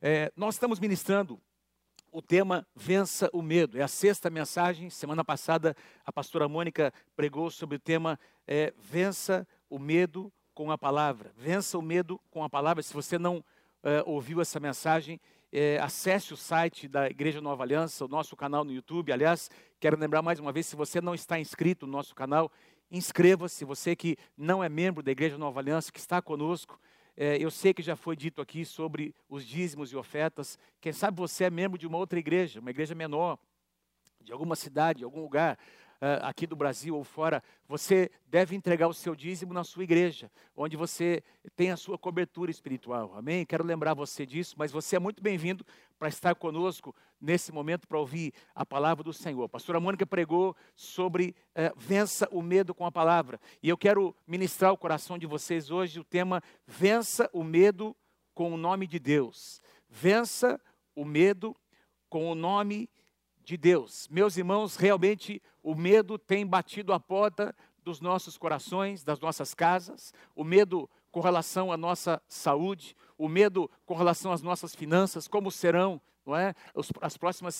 é, nós estamos ministrando o tema Vença o Medo. É a sexta mensagem. Semana passada, a pastora Mônica pregou sobre o tema é, Vença o Medo com a Palavra. Vença o Medo com a Palavra. Se você não é, ouviu essa mensagem, é, acesse o site da Igreja Nova Aliança, o nosso canal no YouTube. Aliás, quero lembrar mais uma vez: se você não está inscrito no nosso canal, inscreva-se. Você que não é membro da Igreja Nova Aliança, que está conosco. É, eu sei que já foi dito aqui sobre os dízimos e ofertas. Quem sabe você é membro de uma outra igreja, uma igreja menor, de alguma cidade, de algum lugar aqui do Brasil ou fora, você deve entregar o seu dízimo na sua igreja, onde você tem a sua cobertura espiritual. Amém? Quero lembrar você disso, mas você é muito bem-vindo para estar conosco nesse momento para ouvir a palavra do Senhor. A pastora Mônica pregou sobre uh, vença o medo com a palavra. E eu quero ministrar o coração de vocês hoje o tema vença o medo com o nome de Deus. Vença o medo com o nome de Deus. Meus irmãos, realmente o medo tem batido a porta dos nossos corações, das nossas casas, o medo com relação à nossa saúde, o medo com relação às nossas finanças, como serão, não é? As próximas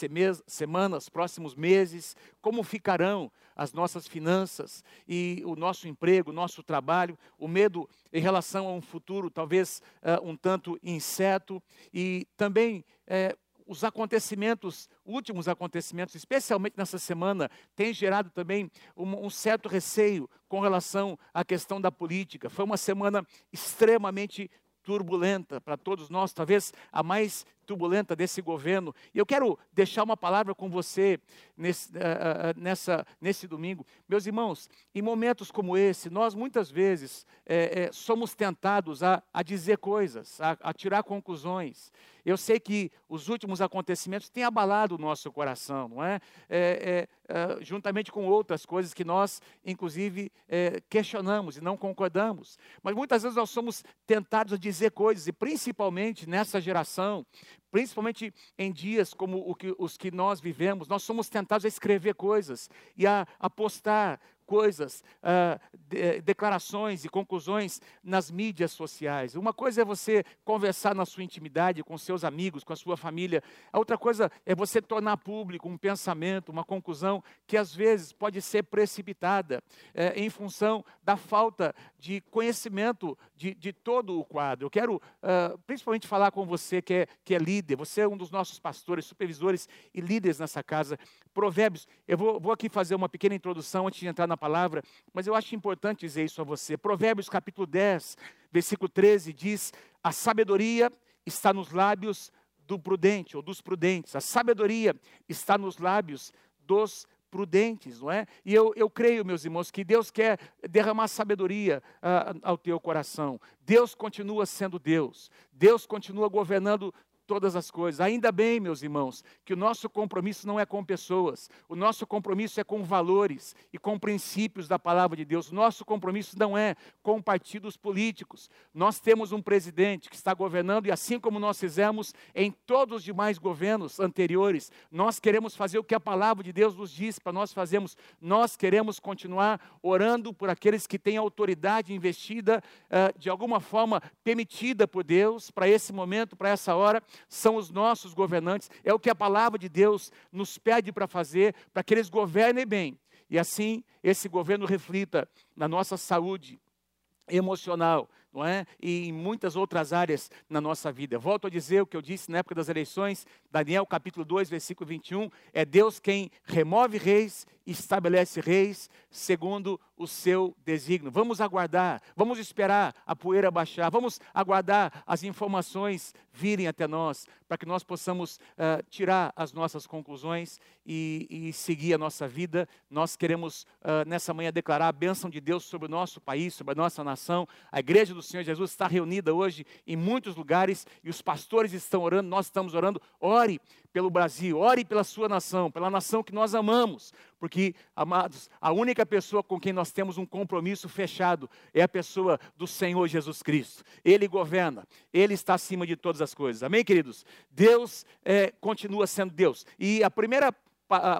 semanas, próximos meses, como ficarão as nossas finanças e o nosso emprego, o nosso trabalho, o medo em relação a um futuro talvez uh, um tanto incerto e também uh, os acontecimentos, últimos acontecimentos, especialmente nessa semana, têm gerado também um, um, certo receio com relação à questão da política. Foi uma semana extremamente turbulenta para todos nós, talvez a mais turbulenta desse governo. E eu quero deixar uma palavra com você nesse, uh, nessa, nesse domingo. Meus irmãos, em momentos como esse, nós muitas vezes é, é, somos tentados a, a dizer coisas, a, a, tirar conclusões. Eu sei que os últimos acontecimentos têm abalado o nosso coração, não é? é, é juntamente com outras coisas que nós, inclusive, questionamos e não concordamos. Mas muitas vezes nós somos tentados a dizer coisas, e principalmente nessa geração, principalmente em dias como que, os que nós vivemos, nós somos tentados a escrever coisas e a, a postar coisas, uh, de, declarações e conclusões nas mídias sociais. Uma coisa é você conversar na sua intimidade com seus amigos, com a sua família. A outra coisa é você tornar público um pensamento, uma conclusão que às vezes pode ser precipitada eh, em função da falta de conhecimento de, de todo o quadro. Eu quero uh, principalmente falar com você que é, que é líder, você é um dos nossos pastores, supervisores e líderes nessa casa. Provérbios, eu vou, vou aqui fazer uma pequena introdução antes de entrar na na palavra, mas eu acho importante dizer isso a você. Provérbios capítulo 10, versículo 13 diz: A sabedoria está nos lábios do prudente ou dos prudentes. A sabedoria está nos lábios dos prudentes, não é? E eu, eu creio, meus irmãos, que Deus quer derramar sabedoria uh, ao teu coração. Deus continua sendo Deus. Deus continua governando todas as coisas. Ainda bem, meus irmãos, que o nosso compromisso não é com pessoas, o nosso compromisso é com valores e com princípios da palavra de Deus. O nosso compromisso não é com partidos políticos. Nós temos um presidente que está governando e, assim como nós fizemos em todos os demais governos anteriores, nós queremos fazer o que a palavra de Deus nos diz para nós fazermos. Nós queremos continuar orando por aqueles que têm autoridade investida, uh, de alguma forma permitida por Deus, para esse momento, para essa hora são os nossos governantes, é o que a palavra de Deus nos pede para fazer, para que eles governem bem. E assim, esse governo reflita na nossa saúde emocional, não é? E em muitas outras áreas na nossa vida. Volto a dizer o que eu disse na época das eleições, Daniel capítulo 2, versículo 21, é Deus quem remove reis estabelece reis segundo o seu desígnio. Vamos aguardar, vamos esperar a poeira baixar, vamos aguardar as informações virem até nós, para que nós possamos uh, tirar as nossas conclusões e, e, seguir a nossa vida. Nós queremos, uh, nessa manhã, declarar a bênção de Deus sobre o nosso país, sobre a nossa nação. A igreja do Senhor Jesus está reunida hoje em muitos lugares e os pastores estão orando, nós estamos orando. Ore pelo Brasil, ore pela sua nação, pela nação que nós amamos, porque, amados, a única pessoa com quem nós temos um compromisso fechado é a pessoa do Senhor Jesus Cristo. Ele governa, Ele está acima de todas as coisas. Amém, queridos? Deus é, continua sendo Deus. E a primeira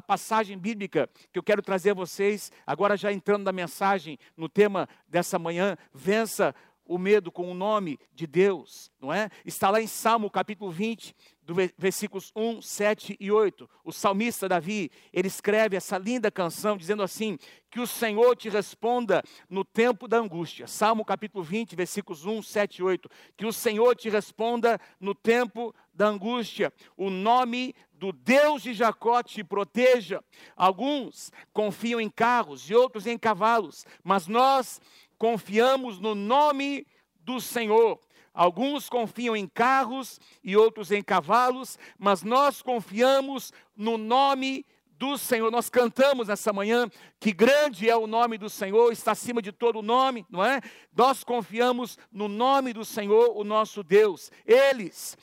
passagem bíblica que eu quero trazer a vocês, agora já entrando na mensagem, no tema dessa manhã, vença o medo com o nome de Deus, não é? Está lá em Salmo capítulo 20, do versículos 1, 7 e 8. O salmista Davi, ele escreve essa linda canção dizendo assim: Que o Senhor te responda no tempo da angústia. Salmo capítulo 20, versículos 1, 7 e 8. Que o Senhor te responda no tempo da angústia. O nome do Deus de Jacó te proteja. Alguns confiam em carros e outros em cavalos, mas nós confiamos no nome do Senhor. Alguns confiam em carros e outros em cavalos, mas nós confiamos no nome do Senhor. Nós cantamos nessa manhã que grande é o nome do Senhor, está acima de todo nome, não é? Nós confiamos no nome do Senhor, o nosso Deus. Eles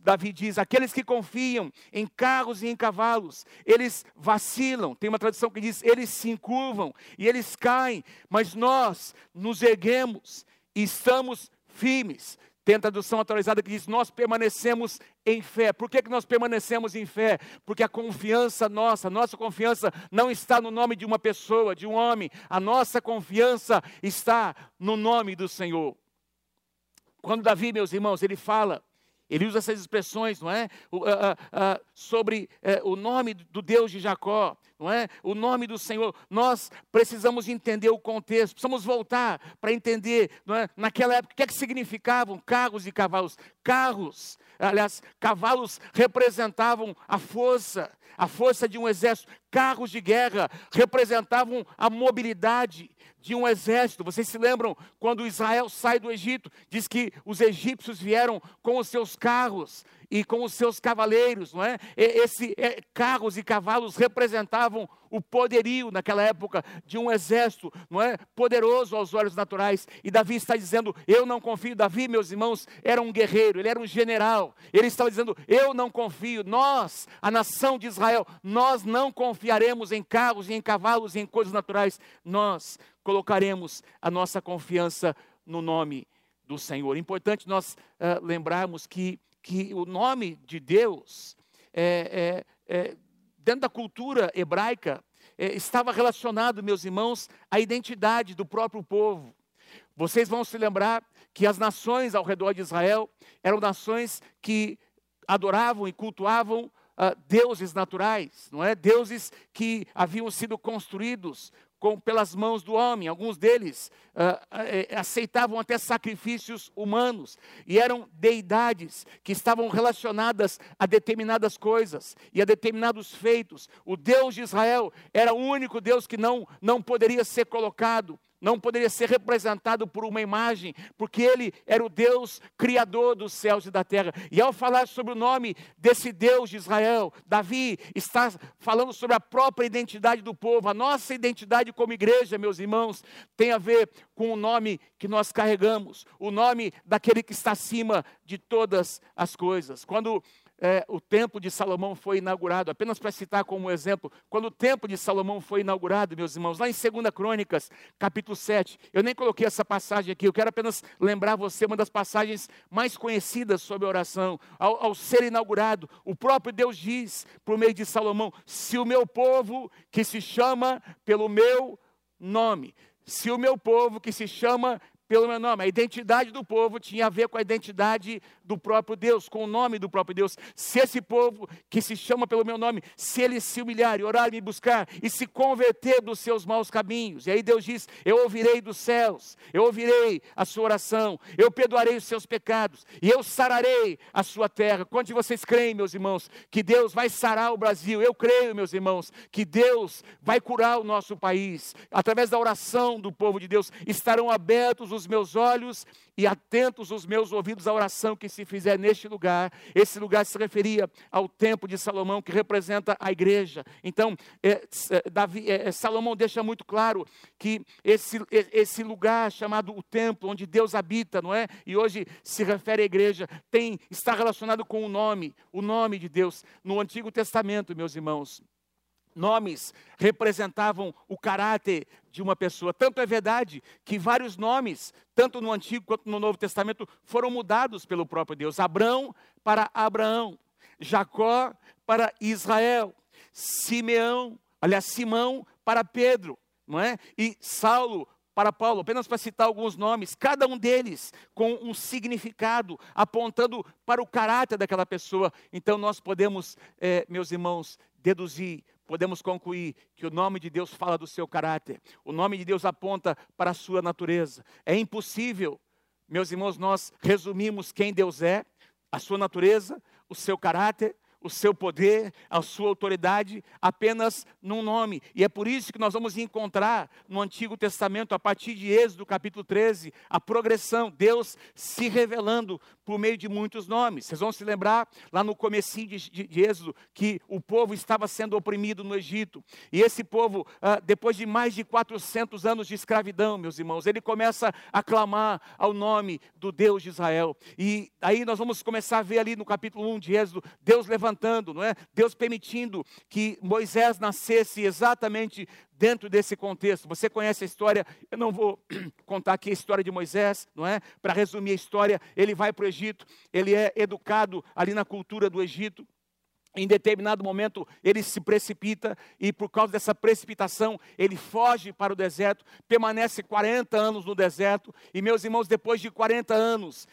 Davi diz: aqueles que confiam em carros e em cavalos, eles vacilam. Tem uma tradição que diz: eles se encurvam e eles caem, mas nós nos erguemos e estamos firmes. Tem a tradução atualizada que diz: Nós permanecemos em fé. Por que, que nós permanecemos em fé? Porque a confiança nossa, nossa confiança não está no nome de uma pessoa, de um homem. A nossa confiança está no nome do Senhor. Quando Davi, meus irmãos, ele fala ele usa essas expressões, não é? Uh, uh, uh, sobre o nome do Deus de Jacó, não é? O nome do Senhor. Nós precisamos entender o contexto, precisamos voltar para entender, não é? Naquela época, o que é que significavam carros e cavalos? Carros, aliás, cavalos representavam a força, a força de um exército. Carros de guerra representavam a mobilidade de um exército. Vocês se lembram quando Israel sai do Egito? Diz que os egípcios vieram com os seus carros e com os seus cavaleiros, não é? Esse é, carros e cavalos representavam o poderio naquela época de um exército, não é? Poderoso aos olhos naturais. E Davi está dizendo: "Eu não confio". Davi, meus irmãos, era um guerreiro, ele era um general. Ele estava dizendo: "Eu não confio". Nós, a nação de Israel, nós não confiaremos em carros e em cavalos e em coisas naturais. Nós colocaremos a nossa confiança no nome do Senhor. Importante nós uh, lembrarmos que que o nome de Deus, é, é, é, dentro da cultura hebraica, é, estava relacionado, meus irmãos, à identidade do próprio povo. Vocês vão se lembrar que as nações ao redor de Israel eram nações que adoravam e cultuavam uh, deuses naturais, não é? Deuses que haviam sido construídos com, pelas mãos do homem. Alguns deles uh, aceitavam até sacrifícios humanos e eram deidades que estavam relacionadas a determinadas coisas e a determinados feitos. O Deus de Israel era o único Deus que não, não poderia ser colocado não poderia ser representado por uma imagem, porque ele era o Deus criador dos céus e da terra. E ao falar sobre o nome desse Deus de Israel, Davi está falando sobre a própria identidade do povo. A nossa identidade como igreja, meus irmãos, tem a ver com o nome que nós carregamos, o nome daquele que está acima de todas as coisas. Quando é, o templo de Salomão foi inaugurado, apenas para citar como exemplo, quando o templo de Salomão foi inaugurado, meus irmãos, lá em 2 Crônicas, capítulo 7, eu nem coloquei essa passagem aqui, eu quero apenas lembrar você uma das passagens mais conhecidas sobre a oração. Ao, ao ser inaugurado, o próprio Deus diz, por meio de Salomão: se o meu povo, que se chama pelo meu nome, se o meu povo que se chama pelo meu nome. A identidade do povo tinha a ver com a identidade do próprio Deus, com o nome do próprio Deus. Se esse povo que se chama pelo meu nome, se ele se humilhar e orar e me buscar e se converter dos seus maus caminhos, e aí Deus diz: Eu ouvirei dos céus, eu ouvirei a sua oração, eu perdoarei os seus pecados e eu sararei a sua terra. Quantos de vocês creem, meus irmãos, que Deus vai sarar o Brasil? Eu creio, meus irmãos, que Deus vai curar o nosso país através da oração do povo de Deus. Estarão abertos os os meus olhos e atentos os meus ouvidos à oração que se fizer neste lugar. Esse lugar se referia ao templo de Salomão, que representa a igreja. Então, é, é Davi, é, é, Salomão deixa muito claro que esse, é, esse lugar chamado o templo, onde Deus habita, não é? E hoje se refere à igreja, tem, está relacionado com o nome, o nome de Deus. No Antigo Testamento, meus irmãos, Nomes representavam o caráter de uma pessoa. Tanto é verdade que vários nomes, tanto no Antigo quanto no Novo Testamento, foram mudados pelo próprio Deus. Abrão para Abraão, Jacó para Israel, Simeão, aliás, Simão para Pedro, não é? E Saulo para Paulo, apenas para citar alguns nomes, cada um deles com um significado, apontando para o caráter daquela pessoa. Então nós podemos, é, meus irmãos, deduzir, podemos concluir que o nome de Deus fala do seu caráter, o nome de Deus aponta para a sua natureza. É impossível, meus irmãos, nós resumimos quem Deus é, a sua natureza, o seu caráter, o seu poder, a sua autoridade apenas num nome. E é por isso que nós vamos encontrar no Antigo Testamento, a partir de Êxodo capítulo 13, a progressão, Deus se revelando por meio de muitos nomes. Vocês vão se lembrar lá no comecinho de, de, de Êxodo que o povo estava sendo oprimido no Egito. E esse povo, ah, depois de mais de 400 anos de escravidão, meus irmãos, ele começa a clamar ao nome do Deus de Israel. E aí nós vamos começar a ver ali no capítulo 1 de Êxodo, Deus levantando, não é? Deus permitindo que Moisés nascesse exatamente dentro desse contexto. Você conhece a história, eu não vou contar aqui a história de Moisés, não é? Para resumir a história, ele vai para o Egito, ele é educado ali na cultura do Egito. Em determinado momento ele se precipita e por causa dessa precipitação ele foge para o deserto, permanece 40 anos no deserto e meus irmãos, depois de 40 anos,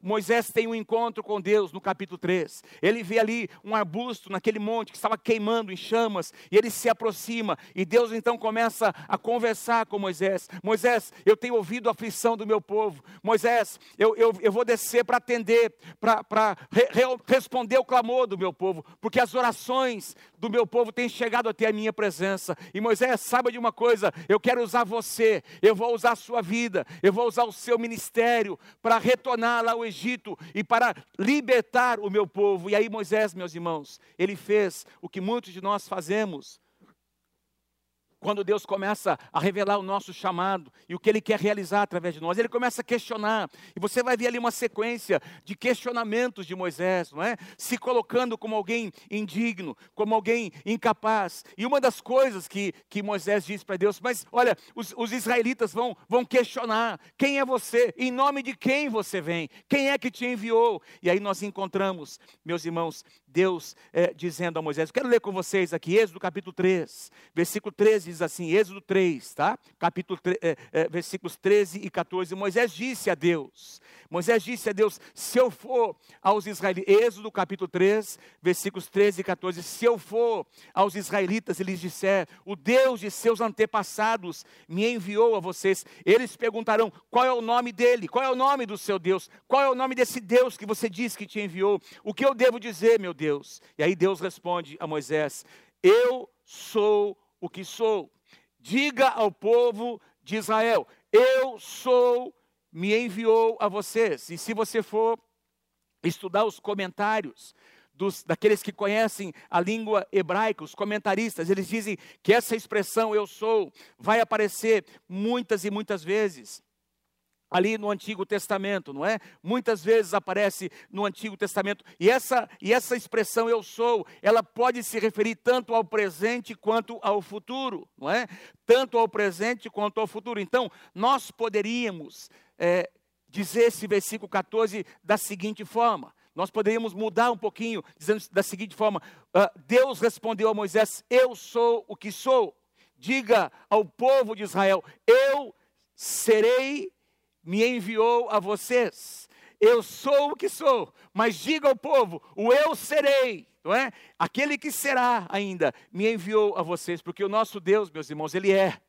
Moisés tem um encontro com Deus no capítulo 3. Ele vê ali um arbusto naquele monte que estava queimando em chamas e ele se aproxima e Deus então começa a conversar com Moisés. Moisés, eu tenho ouvido a aflição do meu povo. Moisés, eu, eu, eu vou descer para atender, para re, responder o clamor do meu povo povo, porque as orações do meu povo têm chegado até a minha presença. E Moisés, saiba de uma coisa: eu quero usar você, eu vou usar a sua vida, eu vou usar o seu ministério para retornar lá ao Egito e para libertar o meu povo. E aí, Moisés, meus irmãos, ele fez o que muitos de nós fazemos quando Deus começa a revelar o nosso chamado e o que Ele quer realizar através de nós, Ele começa a questionar, e você vai ver ali uma sequência de questionamentos de Moisés, não é? Se colocando como alguém indigno, como alguém incapaz. E uma das coisas que, que Moisés diz para Deus, mas olha, os, os israelitas vão, vão questionar: quem é você? Em nome de quem você vem? Quem é que te enviou? E aí nós encontramos, meus irmãos, Deus é, dizendo a Moisés, eu quero ler com vocês aqui, Êxodo capítulo 3, versículo 13 diz assim, Êxodo 3, tá? Capítulo 3, é, é, versículos 13 e 14. Moisés disse a Deus, Moisés disse a Deus, se eu for aos israelitas, Êxodo capítulo 3, versículos 13 e 14, se eu for aos israelitas e lhes disser, o Deus de seus antepassados me enviou a vocês, eles perguntarão, qual é o nome dele? Qual é o nome do seu Deus? Qual é o nome desse Deus que você diz que te enviou? O que eu devo dizer, meu Deus? E aí Deus responde a Moisés, eu sou o que sou. Diga ao povo de Israel: Eu sou, me enviou a vocês. E se você for estudar os comentários dos, daqueles que conhecem a língua hebraica, os comentaristas, eles dizem que essa expressão eu sou vai aparecer muitas e muitas vezes ali no Antigo Testamento, não é? Muitas vezes aparece no Antigo Testamento. E essa, e essa expressão eu sou, ela pode se referir tanto ao presente quanto ao futuro, não é? Tanto ao presente quanto ao futuro. Então, nós poderíamos é, dizer esse versículo 14 da seguinte forma. Nós poderíamos mudar um pouquinho, dizendo da seguinte forma: uh, Deus respondeu a Moisés: Eu sou o que sou. Diga ao povo de Israel: Eu serei me enviou a vocês. Eu sou o que sou, mas diga ao povo: o eu serei, não é? Aquele que será ainda me enviou a vocês, porque o nosso Deus, meus irmãos, ele é.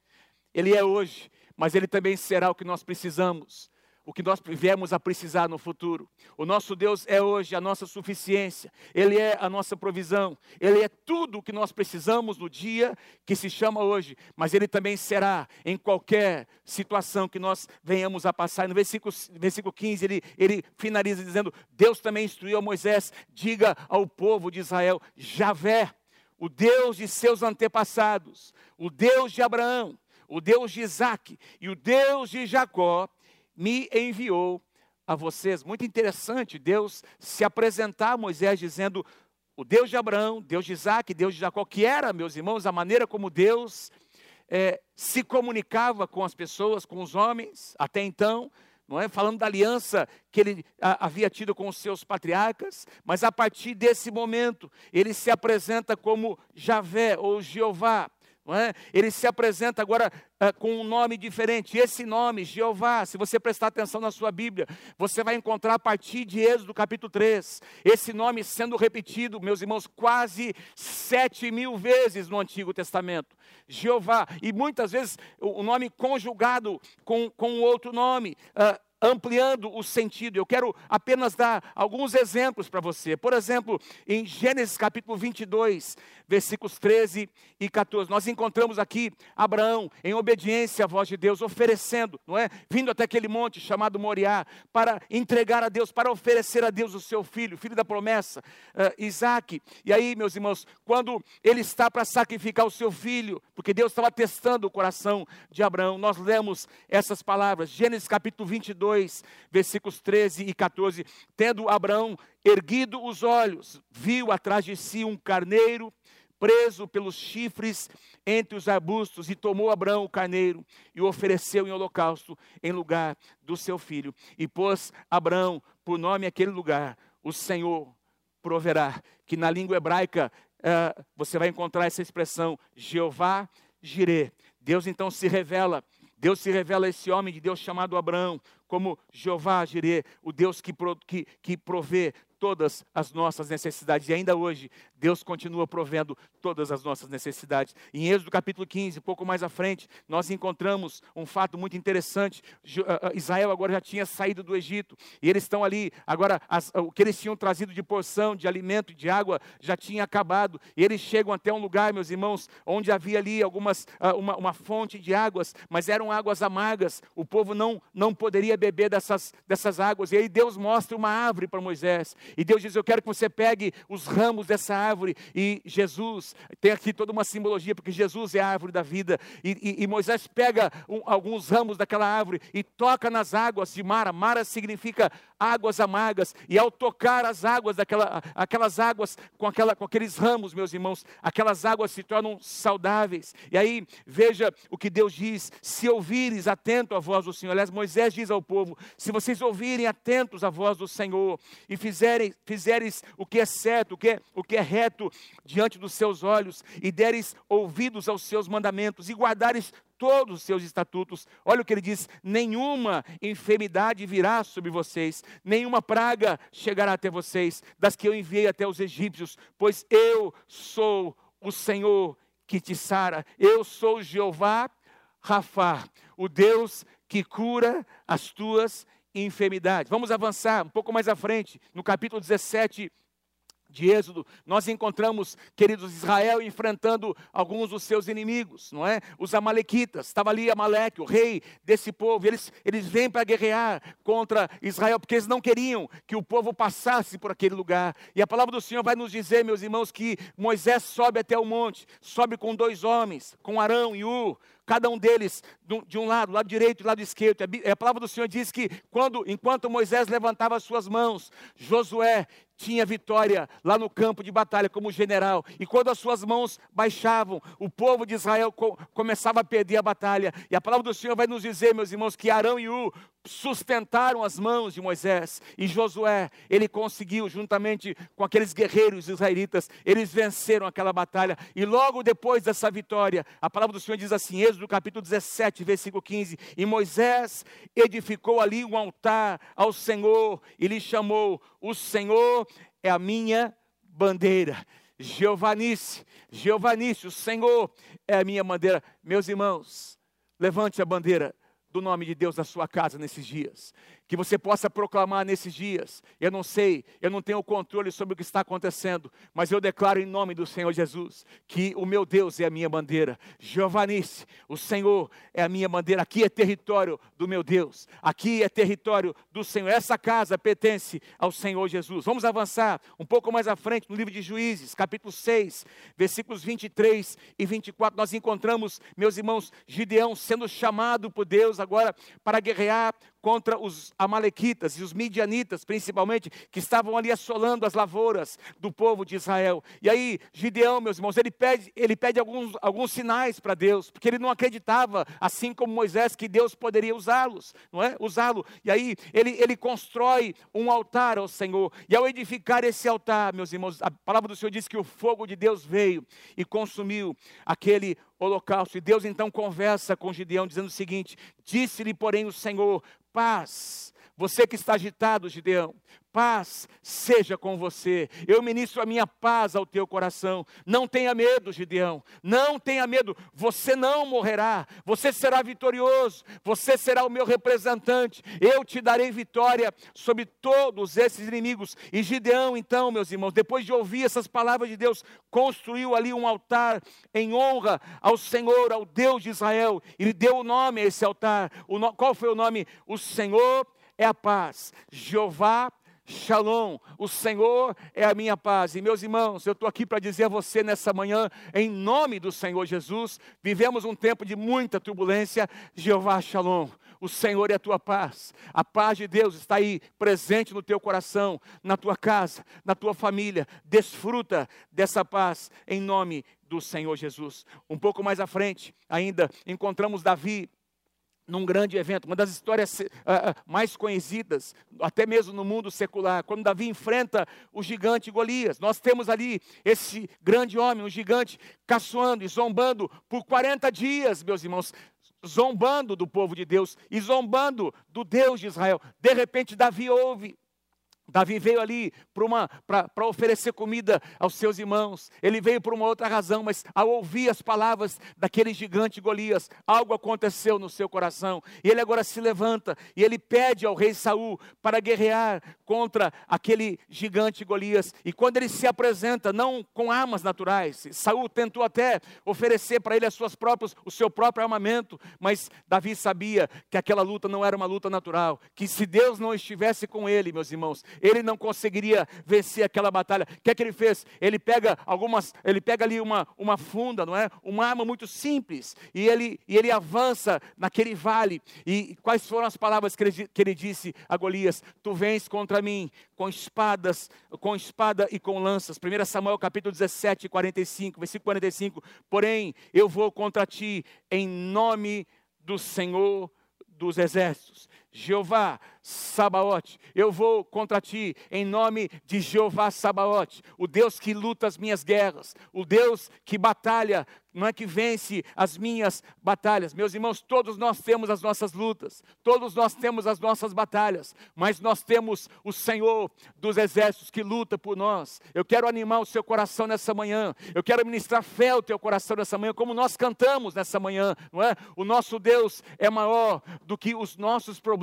Ele é hoje, mas ele também será o que nós precisamos o que nós viemos a precisar no futuro. O nosso Deus é hoje a nossa suficiência, Ele é a nossa provisão, Ele é tudo o que nós precisamos no dia que se chama hoje, mas Ele também será em qualquer situação que nós venhamos a passar. No versículo, versículo 15, ele, ele finaliza dizendo: Deus também instruiu a Moisés, diga ao povo de Israel, Javé, o Deus de seus antepassados, o Deus de Abraão, o Deus de Isaac e o Deus de Jacó, me enviou a vocês. Muito interessante Deus se apresentar a Moisés dizendo: o Deus de Abraão, Deus de Isaac, Deus de Jacó, que era, meus irmãos, a maneira como Deus é, se comunicava com as pessoas, com os homens, até então, não é? Falando da aliança que ele a, havia tido com os seus patriarcas, mas a partir desse momento ele se apresenta como Javé ou Jeová, é? Ele se apresenta agora uh, com um nome diferente. Esse nome, Jeová, se você prestar atenção na sua Bíblia, você vai encontrar a partir de Êxodo capítulo 3, esse nome sendo repetido, meus irmãos, quase sete mil vezes no Antigo Testamento. Jeová, e muitas vezes o nome conjugado com, com outro nome. Uh, ampliando o sentido. Eu quero apenas dar alguns exemplos para você. Por exemplo, em Gênesis capítulo 22, versículos 13 e 14, nós encontramos aqui Abraão em obediência à voz de Deus, oferecendo, não é? Vindo até aquele monte chamado Moriá, para entregar a Deus, para oferecer a Deus o seu filho, filho da promessa, uh, Isaac. E aí, meus irmãos, quando ele está para sacrificar o seu filho, porque Deus estava testando o coração de Abraão, nós lemos essas palavras, Gênesis capítulo 22, 2, versículos 13 e 14. Tendo Abraão erguido os olhos, viu atrás de si um carneiro preso pelos chifres entre os arbustos, e tomou Abraão o carneiro e o ofereceu em holocausto em lugar do seu filho. E pôs Abraão por nome aquele lugar, o Senhor proverá, que na língua hebraica uh, você vai encontrar essa expressão, Jeová Jireh. Deus então se revela Deus se revela a esse homem de Deus chamado Abraão como Jeová Jireh, o Deus que, que, que provê todas as nossas necessidades. E ainda hoje, Deus continua provendo todas as nossas necessidades. Em Êxodo capítulo 15, pouco mais à frente, nós encontramos um fato muito interessante. Israel agora já tinha saído do Egito e eles estão ali. Agora, as, o que eles tinham trazido de porção, de alimento de água já tinha acabado. E eles chegam até um lugar, meus irmãos, onde havia ali algumas, uma, uma fonte de águas, mas eram águas amargas. O povo não, não poderia beber dessas, dessas águas. E aí Deus mostra uma árvore para Moisés. E Deus diz: Eu quero que você pegue os ramos dessa árvore. E Jesus, tem aqui toda uma simbologia, porque Jesus é a árvore da vida. E, e, e Moisés pega um, alguns ramos daquela árvore e toca nas águas de Mara. Mara significa águas amargas. E ao tocar as águas, daquela, aquelas águas com, aquela, com aqueles ramos, meus irmãos, aquelas águas se tornam saudáveis. E aí, veja o que Deus diz: se ouvires atento à voz do Senhor. Aliás, Moisés diz ao povo: se vocês ouvirem atentos à voz do Senhor e fizerem fizeres o que é certo, o que é, o que é reto diante dos seus olhos, e deres ouvidos aos seus mandamentos, e guardares todos os seus estatutos. Olha o que ele diz: nenhuma enfermidade virá sobre vocês, nenhuma praga chegará até vocês, das que eu enviei até os egípcios, pois eu sou o Senhor que te sara, eu sou Jeová Rafa, o Deus que cura as tuas enfermidade. Vamos avançar um pouco mais à frente, no capítulo 17 de Êxodo, nós encontramos, queridos, Israel enfrentando alguns dos seus inimigos, não é? Os amalequitas, estava ali Amaleque, o rei desse povo, eles, eles vêm para guerrear contra Israel, porque eles não queriam que o povo passasse por aquele lugar. E a palavra do Senhor vai nos dizer, meus irmãos, que Moisés sobe até o monte, sobe com dois homens, com Arão e Ur, cada um deles de um lado, lado direito e lado esquerdo. A palavra do Senhor diz que quando, enquanto Moisés levantava as suas mãos, Josué tinha vitória lá no campo de batalha como general. E quando as suas mãos baixavam, o povo de Israel co começava a perder a batalha. E a palavra do Senhor vai nos dizer, meus irmãos, que Arão e U sustentaram as mãos de Moisés e Josué, ele conseguiu, juntamente com aqueles guerreiros israelitas, eles venceram aquela batalha. E logo depois dessa vitória, a palavra do Senhor diz assim, Êxodo capítulo 17, versículo 15: E Moisés edificou ali um altar ao Senhor e lhe chamou: O Senhor é a minha bandeira. Giovanice, Giovanice, o Senhor é a minha bandeira. Meus irmãos, levante a bandeira do nome de Deus na sua casa nesses dias que você possa proclamar nesses dias. Eu não sei, eu não tenho controle sobre o que está acontecendo, mas eu declaro em nome do Senhor Jesus que o meu Deus é a minha bandeira. Giovanice, o Senhor é a minha bandeira. Aqui é território do meu Deus, aqui é território do Senhor. Essa casa pertence ao Senhor Jesus. Vamos avançar um pouco mais à frente no livro de Juízes, capítulo 6, versículos 23 e 24. Nós encontramos, meus irmãos, Gideão sendo chamado por Deus agora para guerrear contra os amalequitas e os midianitas, principalmente, que estavam ali assolando as lavouras do povo de Israel. E aí, Gideão, meus irmãos, ele pede, ele pede alguns, alguns sinais para Deus, porque ele não acreditava, assim como Moisés, que Deus poderia usá-los, não é? Usá-lo. E aí, ele, ele constrói um altar ao Senhor. E ao edificar esse altar, meus irmãos, a palavra do Senhor diz que o fogo de Deus veio e consumiu aquele holocausto. E Deus então conversa com Gideão, dizendo o seguinte: Disse-lhe, porém, o Senhor: Paz. Você que está agitado, Gideão, paz seja com você. Eu ministro a minha paz ao teu coração. Não tenha medo, Gideão. Não tenha medo. Você não morrerá. Você será vitorioso. Você será o meu representante. Eu te darei vitória sobre todos esses inimigos. E Gideão, então, meus irmãos, depois de ouvir essas palavras de Deus, construiu ali um altar em honra ao Senhor, ao Deus de Israel. Ele deu o nome a esse altar. O no... Qual foi o nome? O Senhor é a paz. Jeová Shalom, o Senhor é a minha paz. E meus irmãos, eu estou aqui para dizer a você nessa manhã, em nome do Senhor Jesus, vivemos um tempo de muita turbulência. Jeová Shalom, o Senhor é a tua paz. A paz de Deus está aí presente no teu coração, na tua casa, na tua família. Desfruta dessa paz em nome do Senhor Jesus. Um pouco mais à frente, ainda encontramos Davi num grande evento, uma das histórias uh, mais conhecidas, até mesmo no mundo secular, quando Davi enfrenta o gigante Golias. Nós temos ali esse grande homem, um gigante, caçoando e zombando por 40 dias, meus irmãos, zombando do povo de Deus e zombando do Deus de Israel. De repente, Davi ouve Davi veio ali para oferecer comida aos seus irmãos. Ele veio por uma outra razão, mas ao ouvir as palavras daquele gigante Golias, algo aconteceu no seu coração. E ele agora se levanta e ele pede ao rei Saul para guerrear contra aquele gigante Golias. E quando ele se apresenta, não com armas naturais, Saul tentou até oferecer para ele as suas próprias, o seu próprio armamento, mas Davi sabia que aquela luta não era uma luta natural, que se Deus não estivesse com ele, meus irmãos, ele não conseguiria vencer aquela batalha. O que é que ele fez? Ele pega algumas, ele pega ali uma, uma funda, não é? Uma arma muito simples, e ele, e ele avança naquele vale. E quais foram as palavras que ele, que ele disse a Golias? Tu vens contra mim com espadas, com espada e com lanças. 1 Samuel capítulo 17, 45, versículo 45. Porém, eu vou contra ti em nome do Senhor dos exércitos. Jeová Sabaote, eu vou contra ti em nome de Jeová Sabaote, o Deus que luta as minhas guerras, o Deus que batalha, não é que vence as minhas batalhas. Meus irmãos, todos nós temos as nossas lutas, todos nós temos as nossas batalhas, mas nós temos o Senhor dos exércitos que luta por nós. Eu quero animar o seu coração nessa manhã, eu quero ministrar fé ao teu coração nessa manhã, como nós cantamos nessa manhã, não é? O nosso Deus é maior do que os nossos problemas,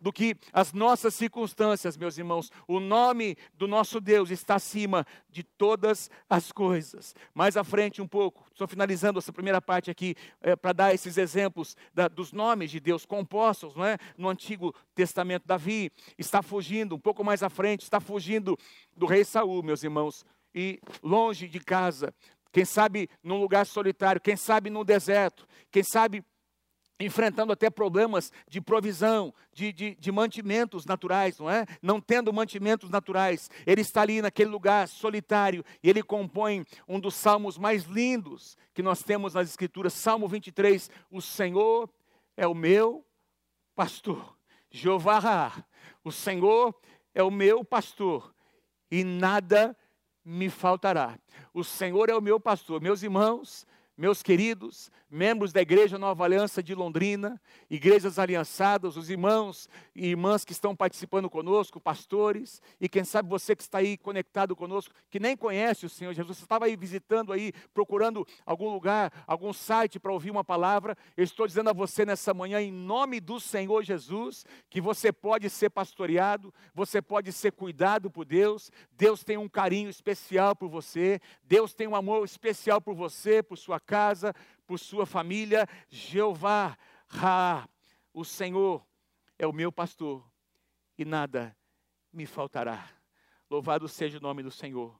do que as nossas circunstâncias, meus irmãos. O nome do nosso Deus está acima de todas as coisas. Mais à frente, um pouco, estou finalizando essa primeira parte aqui, é, para dar esses exemplos da, dos nomes de Deus compostos, não é? No Antigo Testamento, Davi está fugindo, um pouco mais à frente, está fugindo do rei Saul, meus irmãos, e longe de casa, quem sabe num lugar solitário, quem sabe no deserto, quem sabe enfrentando até problemas de provisão, de, de, de, mantimentos naturais, não é? Não tendo mantimentos naturais, ele está ali naquele lugar solitário e ele compõe um dos salmos mais lindos que nós temos nas Escrituras, Salmo 23. O Senhor é o meu pastor, Jeová, o Senhor é o meu pastor e nada me faltará. O Senhor é o meu pastor, meus irmãos meus queridos membros da Igreja Nova Aliança de Londrina, igrejas aliançadas, os irmãos e irmãs que estão participando conosco, pastores, e quem sabe você que está aí conectado conosco, que nem conhece o Senhor Jesus, você estava aí visitando aí, procurando algum lugar, algum site para ouvir uma palavra, eu estou dizendo a você nessa manhã, em nome do Senhor Jesus, que você pode ser pastoreado, você pode ser cuidado por Deus, Deus tem um carinho especial por você, Deus tem um amor especial por você, por sua casa, por sua família. Jeová, Ra, o Senhor é o meu pastor e nada me faltará. Louvado seja o nome do Senhor.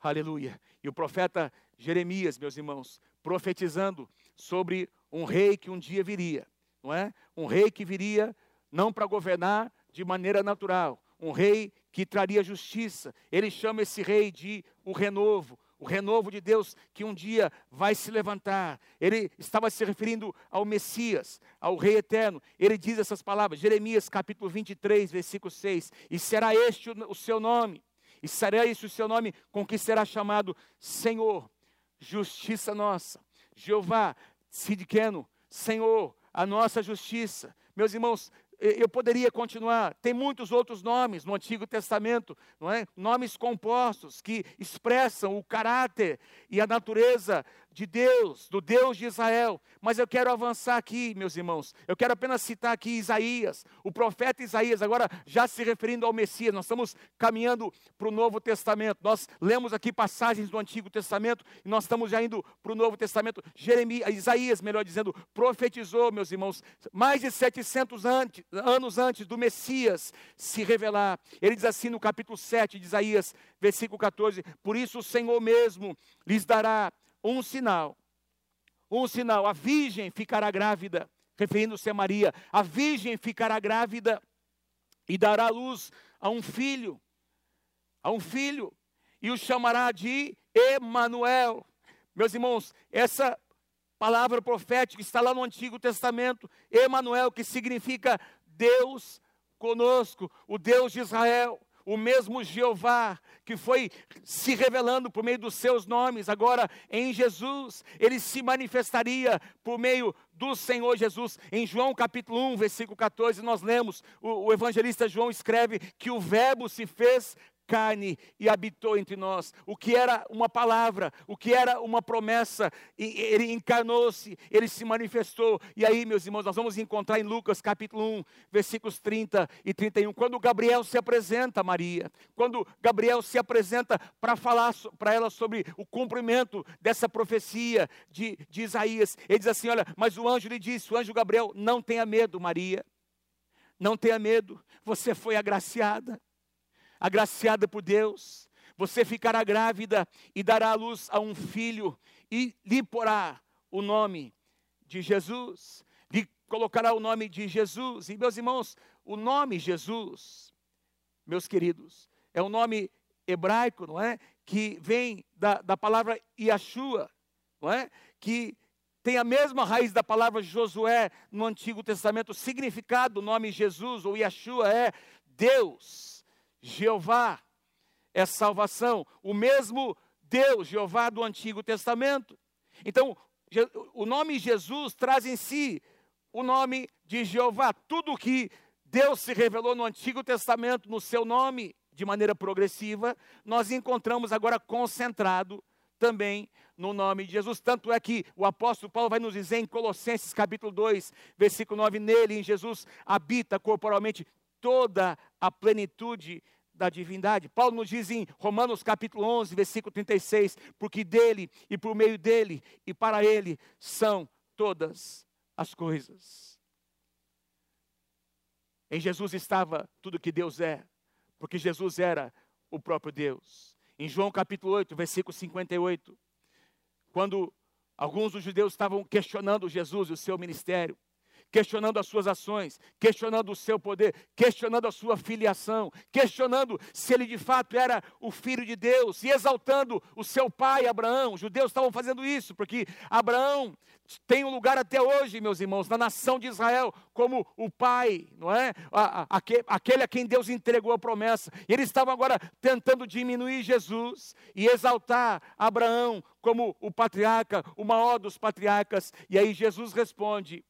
Aleluia. E o profeta Jeremias, meus irmãos, profetizando sobre um rei que um dia viria, não é? Um rei que viria não para governar de maneira natural, um rei que traria justiça. Ele chama esse rei de o renovo, o renovo de Deus que um dia vai se levantar. Ele estava se referindo ao Messias, ao Rei eterno. Ele diz essas palavras, Jeremias capítulo 23, versículo 6: E será este o seu nome, e será este o seu nome com que será chamado Senhor, justiça nossa. Jeová, Sidqueno, Senhor, a nossa justiça. Meus irmãos, eu poderia continuar, tem muitos outros nomes no Antigo Testamento, não é? Nomes compostos que expressam o caráter e a natureza de Deus, do Deus de Israel. Mas eu quero avançar aqui, meus irmãos. Eu quero apenas citar aqui Isaías, o profeta Isaías, agora já se referindo ao Messias. Nós estamos caminhando para o Novo Testamento. Nós lemos aqui passagens do Antigo Testamento e nós estamos já indo para o Novo Testamento. Jeremias, Isaías, melhor dizendo, profetizou, meus irmãos, mais de 700 antes, anos antes do Messias se revelar. Ele diz assim no capítulo 7 de Isaías, versículo 14: Por isso o Senhor mesmo lhes dará um sinal. Um sinal, a virgem ficará grávida, referindo-se a Maria. A virgem ficará grávida e dará luz a um filho, a um filho, e o chamará de Emanuel. Meus irmãos, essa palavra profética está lá no Antigo Testamento, Emanuel, que significa Deus conosco, o Deus de Israel o mesmo Jeová que foi se revelando por meio dos seus nomes, agora em Jesus, ele se manifestaria por meio do Senhor Jesus. Em João capítulo 1, versículo 14, nós lemos, o, o evangelista João escreve que o Verbo se fez carne e habitou entre nós. O que era uma palavra, o que era uma promessa, ele encarnou-se, ele se manifestou. E aí, meus irmãos, nós vamos encontrar em Lucas capítulo 1, versículos 30 e 31, quando Gabriel se apresenta a Maria, quando Gabriel se apresenta para falar para ela sobre o cumprimento dessa profecia de, de Isaías, ele diz assim: Olha, mas o anjo lhe disse, o anjo Gabriel, não tenha medo, Maria. Não tenha medo, você foi agraciada agraciada por Deus, você ficará grávida e dará à luz a um filho e lhe porá o nome de Jesus, lhe colocará o nome de Jesus. E meus irmãos, o nome Jesus, meus queridos, é um nome hebraico, não é? Que vem da, da palavra Yeshua, não é? Que tem a mesma raiz da palavra Josué no Antigo Testamento. O significado do nome Jesus ou Yeshua é Deus Jeová é salvação, o mesmo Deus, Jeová do Antigo Testamento. Então, o nome Jesus traz em si o nome de Jeová. Tudo que Deus se revelou no Antigo Testamento no seu nome, de maneira progressiva, nós encontramos agora concentrado também no nome de Jesus. Tanto é que o apóstolo Paulo vai nos dizer em Colossenses capítulo 2, versículo 9, nele, em Jesus, habita corporalmente toda a plenitude da divindade. Paulo nos diz em Romanos capítulo 11, versículo 36, porque dele e por meio dele e para ele são todas as coisas. Em Jesus estava tudo que Deus é, porque Jesus era o próprio Deus. Em João capítulo 8, versículo 58, quando alguns dos judeus estavam questionando Jesus e o seu ministério, questionando as suas ações, questionando o seu poder, questionando a sua filiação, questionando se ele de fato era o filho de Deus e exaltando o seu pai Abraão. Os judeus estavam fazendo isso porque Abraão tem um lugar até hoje, meus irmãos, na nação de Israel, como o pai, não é? Aquele a quem Deus entregou a promessa. E eles estavam agora tentando diminuir Jesus e exaltar Abraão como o patriarca, o maior dos patriarcas. E aí Jesus responde: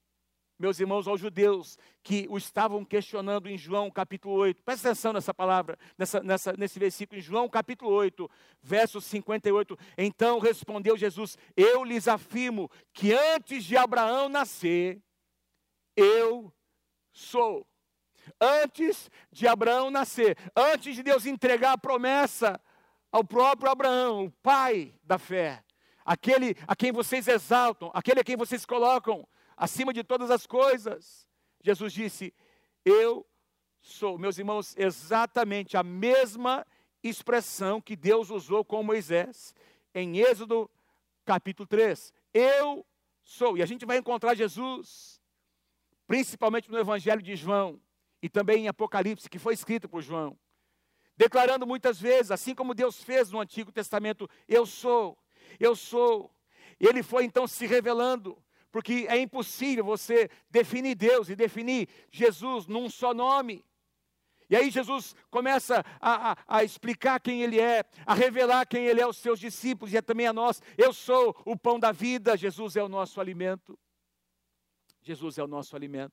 meus irmãos, aos judeus que o estavam questionando em João capítulo 8. Presta atenção nessa palavra, nessa, nessa, nesse versículo, em João capítulo 8, verso 58. Então respondeu Jesus: Eu lhes afirmo que antes de Abraão nascer, eu sou. Antes de Abraão nascer, antes de Deus entregar a promessa ao próprio Abraão, o pai da fé, aquele a quem vocês exaltam, aquele a quem vocês colocam acima de todas as coisas. Jesus disse: Eu sou, meus irmãos, exatamente a mesma expressão que Deus usou com Moisés em Êxodo capítulo 3. Eu sou. E a gente vai encontrar Jesus, principalmente no Evangelho de João e também em Apocalipse, que foi escrito por João, declarando muitas vezes, assim como Deus fez no Antigo Testamento: Eu sou, eu sou. Ele foi então se revelando porque é impossível você definir Deus e definir Jesus num só nome. E aí Jesus começa a, a, a, explicar quem Ele é, a revelar quem Ele é aos seus discípulos e é também a nós. Eu sou o pão da vida, Jesus é o nosso alimento. Jesus é o nosso alimento.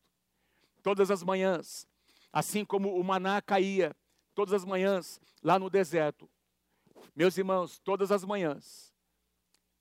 Todas as manhãs, assim como o maná caía, todas as manhãs lá no deserto, meus irmãos, todas as manhãs,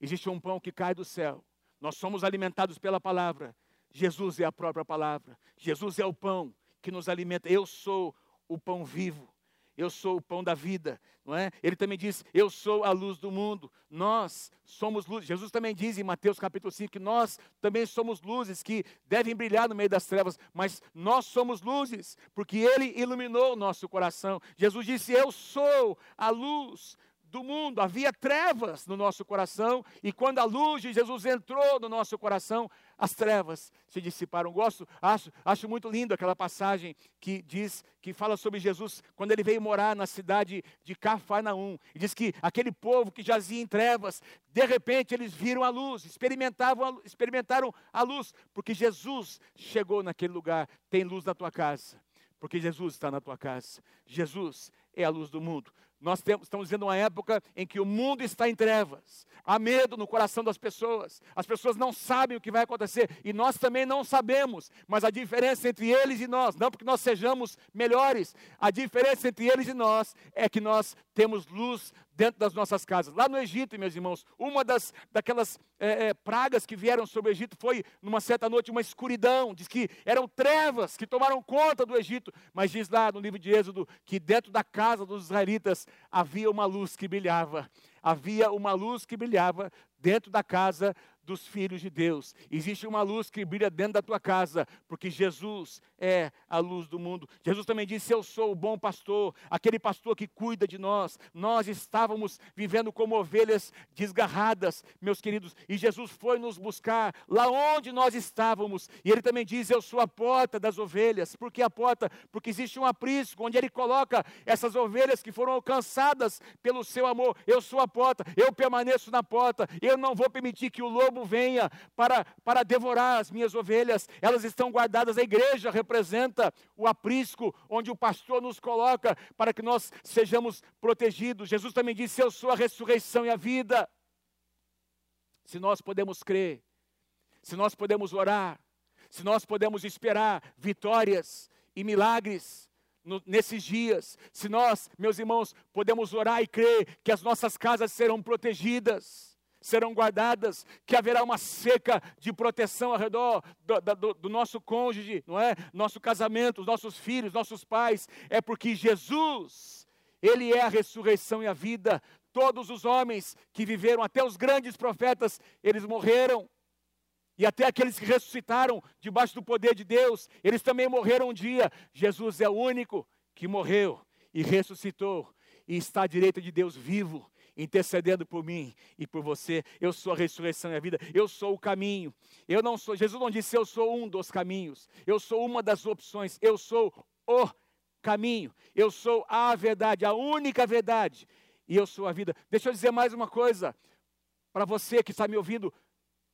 existe um pão que cai do céu. Nós somos alimentados pela palavra. Jesus é a própria palavra. Jesus é o pão que nos alimenta. Eu sou o pão vivo. Eu sou o pão da vida, não é? Ele também diz: Eu sou a luz do mundo. Nós somos luz. Jesus também diz em Mateus capítulo 5 que nós também somos luzes que devem brilhar no meio das trevas, mas nós somos luzes, porque ele iluminou o nosso coração. Jesus disse: Eu sou a luz do mundo, havia trevas no nosso coração, e quando a luz de Jesus entrou no nosso coração, as trevas se dissiparam. Gosto, acho, acho muito lindo aquela passagem que diz, que fala sobre Jesus quando ele veio morar na cidade de Cafarnaum. E diz que aquele povo que jazia em trevas, de repente eles viram a luz, experimentavam, experimentaram a luz, porque Jesus chegou naquele lugar. Tem luz na tua casa, porque Jesus está na tua casa. Jesus é a luz do mundo. Nós temos, estamos vivendo uma época em que o mundo está em trevas. Há medo no coração das pessoas. As pessoas não sabem o que vai acontecer e nós também não sabemos. Mas a diferença entre eles e nós, não porque nós sejamos melhores, a diferença entre eles e nós é que nós temos luz dentro das nossas casas. Lá no Egito, meus irmãos, uma das daquelas é, é, pragas que vieram sobre o Egito foi, numa certa noite, uma escuridão. Diz que eram trevas que tomaram conta do Egito. Mas diz lá no livro de Êxodo que dentro da casa dos israelitas havia uma luz que brilhava. Havia uma luz que brilhava dentro da casa dos filhos de Deus. Existe uma luz que brilha dentro da tua casa, porque Jesus é a luz do mundo. Jesus também disse: Eu sou o bom pastor, aquele pastor que cuida de nós. Nós estávamos vivendo como ovelhas desgarradas, meus queridos, e Jesus foi nos buscar lá onde nós estávamos. E ele também diz: Eu sou a porta das ovelhas. Por que a porta? Porque existe um aprisco onde ele coloca essas ovelhas que foram alcançadas pelo seu amor. Eu sou a porta, eu permaneço na porta, eu não vou permitir que o lobo venha para, para devorar as minhas ovelhas. Elas estão guardadas, a igreja representa o aprisco onde o pastor nos coloca para que nós sejamos protegidos. Jesus também disse: Eu sou a ressurreição e a vida. Se nós podemos crer, se nós podemos orar, se nós podemos esperar vitórias e milagres, nesses dias, se nós, meus irmãos, podemos orar e crer que as nossas casas serão protegidas, serão guardadas, que haverá uma seca de proteção ao redor do, do, do nosso cônjuge, não é? Nosso casamento, os nossos filhos, nossos pais, é porque Jesus, Ele é a ressurreição e a vida. Todos os homens que viveram, até os grandes profetas, eles morreram. E até aqueles que ressuscitaram debaixo do poder de Deus, eles também morreram um dia. Jesus é o único que morreu e ressuscitou e está à direita de Deus vivo intercedendo por mim e por você. Eu sou a ressurreição e a vida. Eu sou o caminho. Eu não sou, Jesus não disse eu sou um dos caminhos. Eu sou uma das opções. Eu sou o caminho. Eu sou a verdade, a única verdade. E eu sou a vida. Deixa eu dizer mais uma coisa para você que está me ouvindo.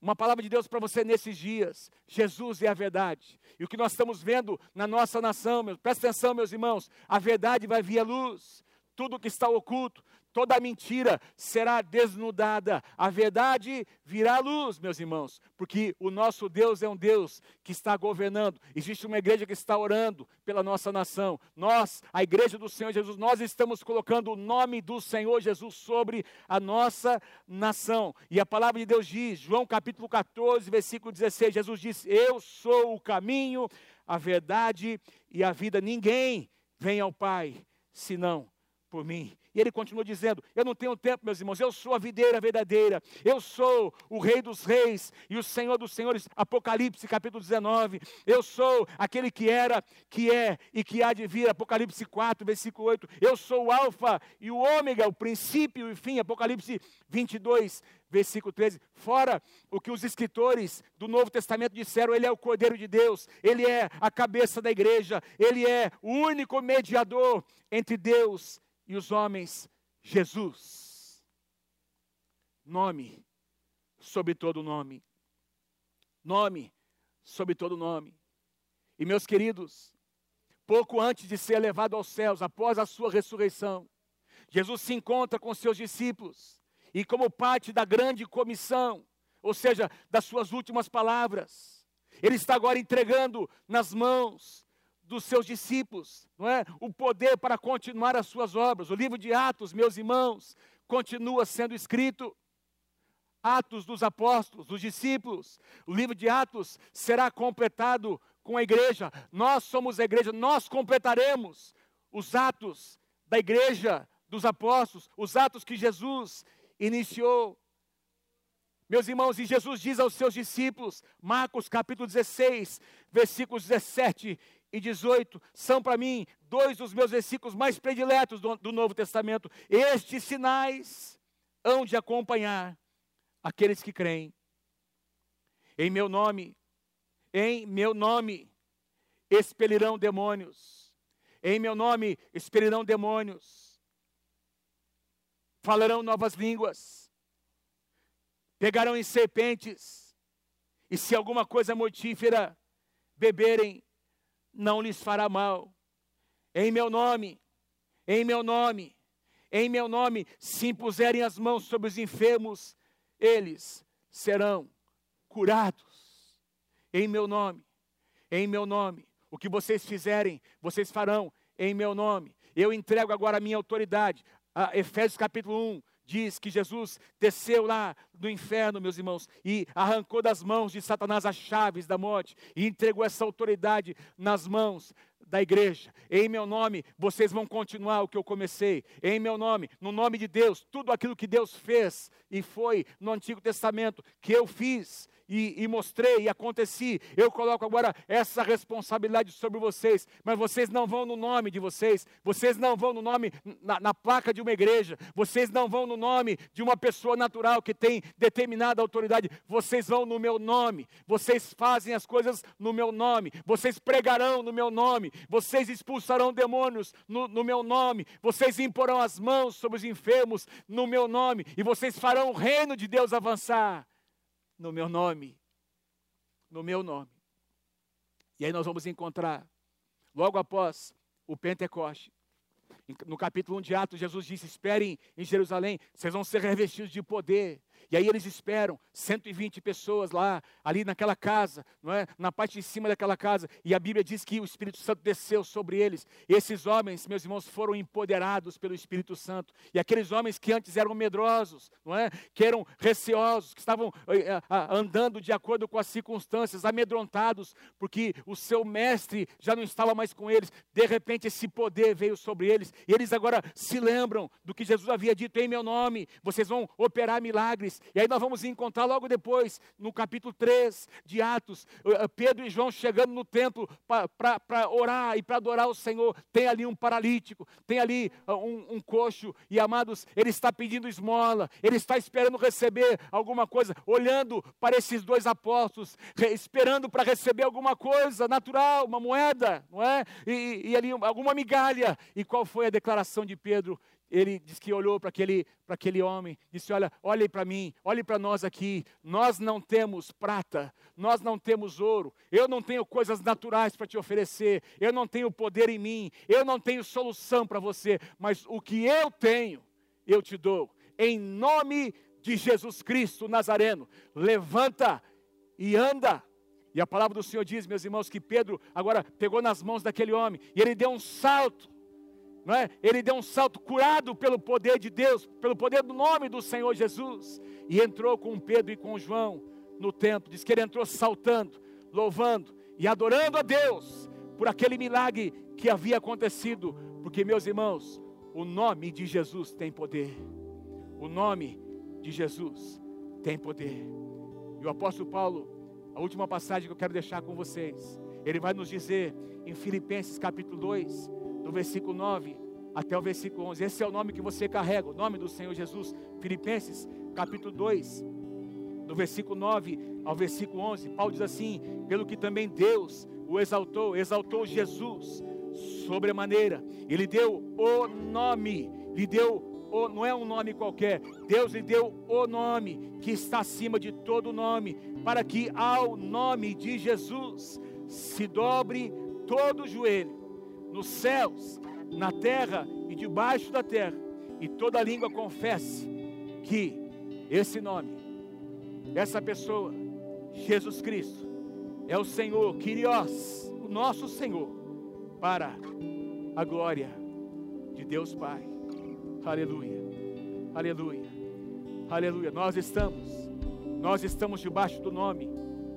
Uma palavra de Deus para você nesses dias. Jesus é a verdade. E o que nós estamos vendo na nossa nação, meu, presta atenção, meus irmãos, a verdade vai vir à luz. Tudo que está oculto, toda mentira será desnudada, a verdade virá à luz, meus irmãos, porque o nosso Deus é um Deus que está governando. Existe uma igreja que está orando pela nossa nação. Nós, a igreja do Senhor Jesus, nós estamos colocando o nome do Senhor Jesus sobre a nossa nação. E a palavra de Deus diz, João capítulo 14, versículo 16, Jesus diz: "Eu sou o caminho, a verdade e a vida. Ninguém vem ao Pai senão por mim. Ele continua dizendo: Eu não tenho tempo, meus irmãos, eu sou a videira verdadeira, eu sou o Rei dos Reis e o Senhor dos Senhores. Apocalipse capítulo 19. Eu sou aquele que era, que é e que há de vir. Apocalipse 4, versículo 8. Eu sou o Alfa e o Ômega, o princípio e o fim. Apocalipse 22, versículo 13. Fora o que os escritores do Novo Testamento disseram, ele é o Cordeiro de Deus, ele é a cabeça da igreja, ele é o único mediador entre Deus e os homens, Jesus. Nome sobre todo nome. Nome sobre todo nome. E meus queridos, pouco antes de ser levado aos céus, após a sua ressurreição, Jesus se encontra com seus discípulos e, como parte da grande comissão, ou seja, das suas últimas palavras, ele está agora entregando nas mãos dos seus discípulos, não é? O poder para continuar as suas obras. O livro de Atos, meus irmãos, continua sendo escrito. Atos dos apóstolos, dos discípulos. O livro de Atos será completado com a igreja. Nós somos a igreja, nós completaremos os atos da igreja dos apóstolos, os atos que Jesus iniciou. Meus irmãos, e Jesus diz aos seus discípulos, Marcos capítulo 16, versículos 17 e 18, são para mim dois dos meus versículos mais prediletos do, do Novo Testamento. Estes sinais hão de acompanhar aqueles que creem. Em meu nome, em meu nome, expelirão demônios. Em meu nome, expelirão demônios. Falarão novas línguas. Pegarão em serpentes. E se alguma coisa mortífera beberem, não lhes fará mal. Em meu nome, em meu nome, em meu nome, se impuserem as mãos sobre os enfermos, eles serão curados. Em meu nome, em meu nome. O que vocês fizerem, vocês farão em meu nome. Eu entrego agora a minha autoridade. A Efésios capítulo 1 diz que Jesus desceu lá do inferno, meus irmãos, e arrancou das mãos de Satanás as chaves da morte e entregou essa autoridade nas mãos da igreja. Em meu nome, vocês vão continuar o que eu comecei. Em meu nome, no nome de Deus, tudo aquilo que Deus fez e foi no Antigo Testamento, que eu fiz e, e, mostrei e aconteci. Eu coloco agora essa responsabilidade sobre vocês, mas vocês não vão no nome de vocês, vocês não vão no nome, na, na placa de uma igreja, vocês não vão no nome de uma pessoa natural que tem determinada autoridade, vocês vão no meu nome, vocês fazem as coisas no meu nome, vocês pregarão no meu nome, vocês expulsarão demônios no, no meu nome, vocês imporão as mãos sobre os enfermos no meu nome, e vocês farão o reino de Deus avançar no meu nome. No meu nome. E aí nós vamos encontrar, logo após o Pentecoste, no capítulo 1 de Atos, Jesus disse: Esperem em Jerusalém, vocês vão ser revestidos de poder. E aí eles esperam 120 pessoas lá, ali naquela casa, não é? Na parte de cima daquela casa. E a Bíblia diz que o Espírito Santo desceu sobre eles. E esses homens, meus irmãos, foram empoderados pelo Espírito Santo. E aqueles homens que antes eram medrosos, não é? Que eram receosos, que estavam eh, andando de acordo com as circunstâncias, amedrontados, porque o seu mestre já não estava mais com eles. De repente esse poder veio sobre eles. E eles agora se lembram do que Jesus havia dito em meu nome. Vocês vão operar milagres. E aí nós vamos encontrar logo depois, no capítulo 3 de Atos, eh, eh, Pedro e João chegando no templo para orar e para adorar o Senhor. Tem ali um paralítico, tem ali uh, um, um coxo, e amados, ele está pedindo esmola, ele está esperando receber alguma coisa, olhando para esses dois apóstolos, esperando para receber alguma coisa natural, uma moeda, não é? E, e ali alguma migalha. E qual foi a declaração de Pedro? Ele diz que olhou para aquele, aquele homem, disse: Olha, olhe para mim, olhe para nós aqui. Nós não temos prata, nós não temos ouro, eu não tenho coisas naturais para te oferecer, eu não tenho poder em mim, eu não tenho solução para você, mas o que eu tenho, eu te dou. Em nome de Jesus Cristo Nazareno, levanta e anda. E a palavra do Senhor diz, meus irmãos, que Pedro agora pegou nas mãos daquele homem e ele deu um salto não é? Ele deu um salto curado pelo poder de Deus, pelo poder do nome do Senhor Jesus, e entrou com Pedro e com João no templo. Diz que ele entrou saltando, louvando e adorando a Deus por aquele milagre que havia acontecido, porque meus irmãos, o nome de Jesus tem poder. O nome de Jesus tem poder. E o apóstolo Paulo, a última passagem que eu quero deixar com vocês, ele vai nos dizer em Filipenses capítulo 2, do versículo 9 até o versículo 11. Esse é o nome que você carrega, o nome do Senhor Jesus. Filipenses, capítulo 2, do versículo 9 ao versículo 11. Paulo diz assim: Pelo que também Deus o exaltou, exaltou Jesus sobremaneira, ele deu o nome, lhe deu o, não é um nome qualquer, Deus lhe deu o nome que está acima de todo nome, para que ao nome de Jesus se dobre todo o joelho nos céus, na terra e debaixo da terra, e toda língua confesse que esse nome, essa pessoa, Jesus Cristo, é o Senhor, Kyrios, o nosso Senhor, para a glória de Deus Pai. Aleluia, aleluia, aleluia. Nós estamos, nós estamos debaixo do nome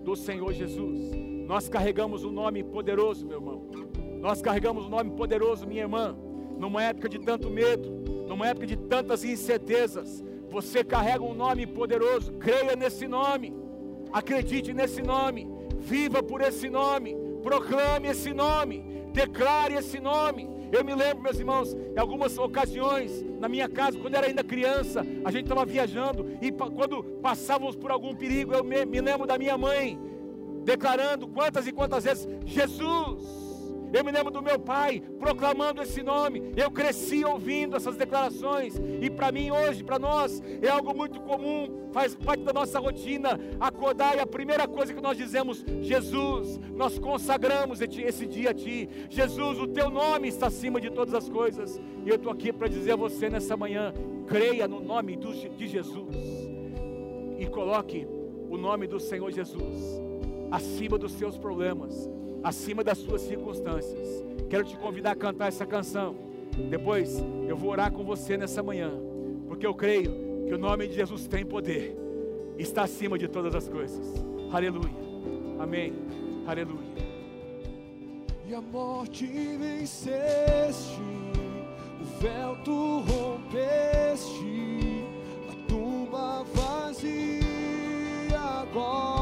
do Senhor Jesus. Nós carregamos um nome poderoso, meu irmão. Nós carregamos o nome poderoso, minha irmã. Numa época de tanto medo, numa época de tantas incertezas, você carrega um nome poderoso. Creia nesse nome. Acredite nesse nome. Viva por esse nome. Proclame esse nome. Declare esse nome. Eu me lembro, meus irmãos, em algumas ocasiões, na minha casa, quando era ainda criança, a gente estava viajando e quando passávamos por algum perigo, eu me lembro da minha mãe declarando quantas e quantas vezes: Jesus. Eu me lembro do meu pai proclamando esse nome. Eu cresci ouvindo essas declarações. E para mim, hoje, para nós, é algo muito comum, faz parte da nossa rotina. Acordar e a primeira coisa que nós dizemos: Jesus, nós consagramos esse dia a Ti. Jesus, o Teu nome está acima de todas as coisas. E eu estou aqui para dizer a você nessa manhã: creia no nome de Jesus. E coloque o nome do Senhor Jesus acima dos seus problemas acima das suas circunstâncias. Quero te convidar a cantar essa canção. Depois eu vou orar com você nessa manhã, porque eu creio que o nome de Jesus tem poder, está acima de todas as coisas. Aleluia. Amém. Aleluia. E a morte venceste, o véu tu rompeste, a tumba vazia agora.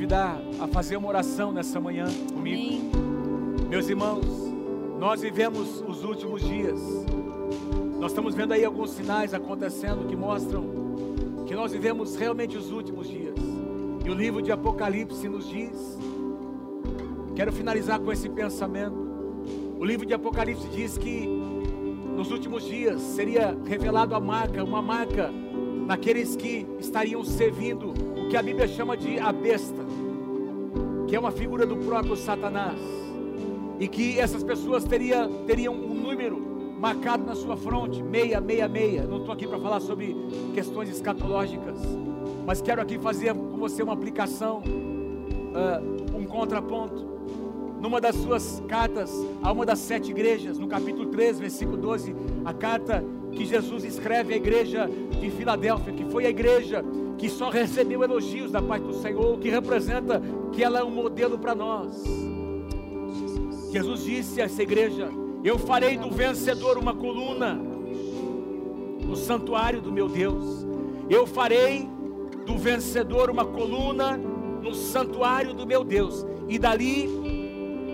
Convidar a fazer uma oração nessa manhã comigo. Amém. Meus irmãos, nós vivemos os últimos dias. Nós estamos vendo aí alguns sinais acontecendo que mostram que nós vivemos realmente os últimos dias. E o livro de Apocalipse nos diz. Quero finalizar com esse pensamento. O livro de Apocalipse diz que nos últimos dias seria revelado a marca, uma marca naqueles que estariam servindo o que a Bíblia chama de a besta que é uma figura do próprio Satanás, e que essas pessoas teria, teriam um número marcado na sua fronte, 666. Não estou aqui para falar sobre questões escatológicas, mas quero aqui fazer com você uma aplicação, uh, um contraponto. numa das suas cartas a uma das sete igrejas, no capítulo 3, versículo 12, a carta que Jesus escreve à igreja de Filadélfia, que foi a igreja que só recebeu elogios da parte do Senhor, que representa que ela é um modelo para nós. Jesus disse a essa igreja: Eu farei do vencedor uma coluna no santuário do meu Deus. Eu farei do vencedor uma coluna no santuário do meu Deus, e dali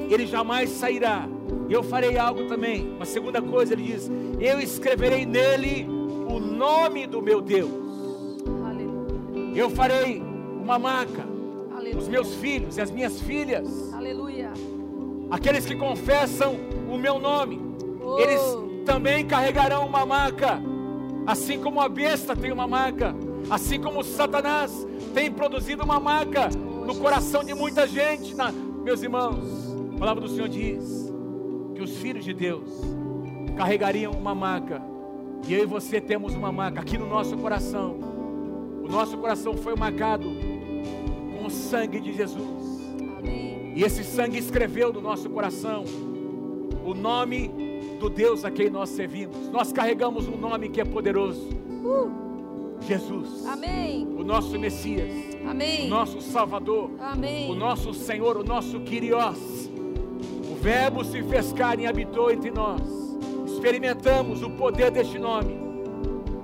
ele jamais sairá. Eu farei algo também. Uma segunda coisa, ele diz: Eu escreverei nele o nome do meu Deus. Eu farei uma marca. Aleluia. Os meus filhos e as minhas filhas, Aleluia. aqueles que confessam o meu nome, Oh. eles também carregarão uma marca, assim como a besta tem uma marca, assim como Satanás tem produzido uma marca no coração de muita gente, na- meus irmãos. A palavra do Senhor diz que os filhos de Deus carregariam uma marca, e eu e você temos uma marca aqui no nosso coração. O nosso coração foi marcado com o sangue de Jesus. Amém. E esse sangue escreveu no nosso coração o nome do Deus a quem nós servimos. Nós carregamos um nome que é poderoso: Jesus, Amém. o nosso Messias, o Amém. nosso Salvador, Amém. o nosso Senhor, o nosso Kyrios. O Verbo se fez carne e habitou entre nós. Experimentamos o poder deste nome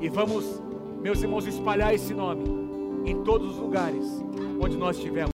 e vamos, meus irmãos, espalhar esse nome em todos os lugares onde nós estivermos.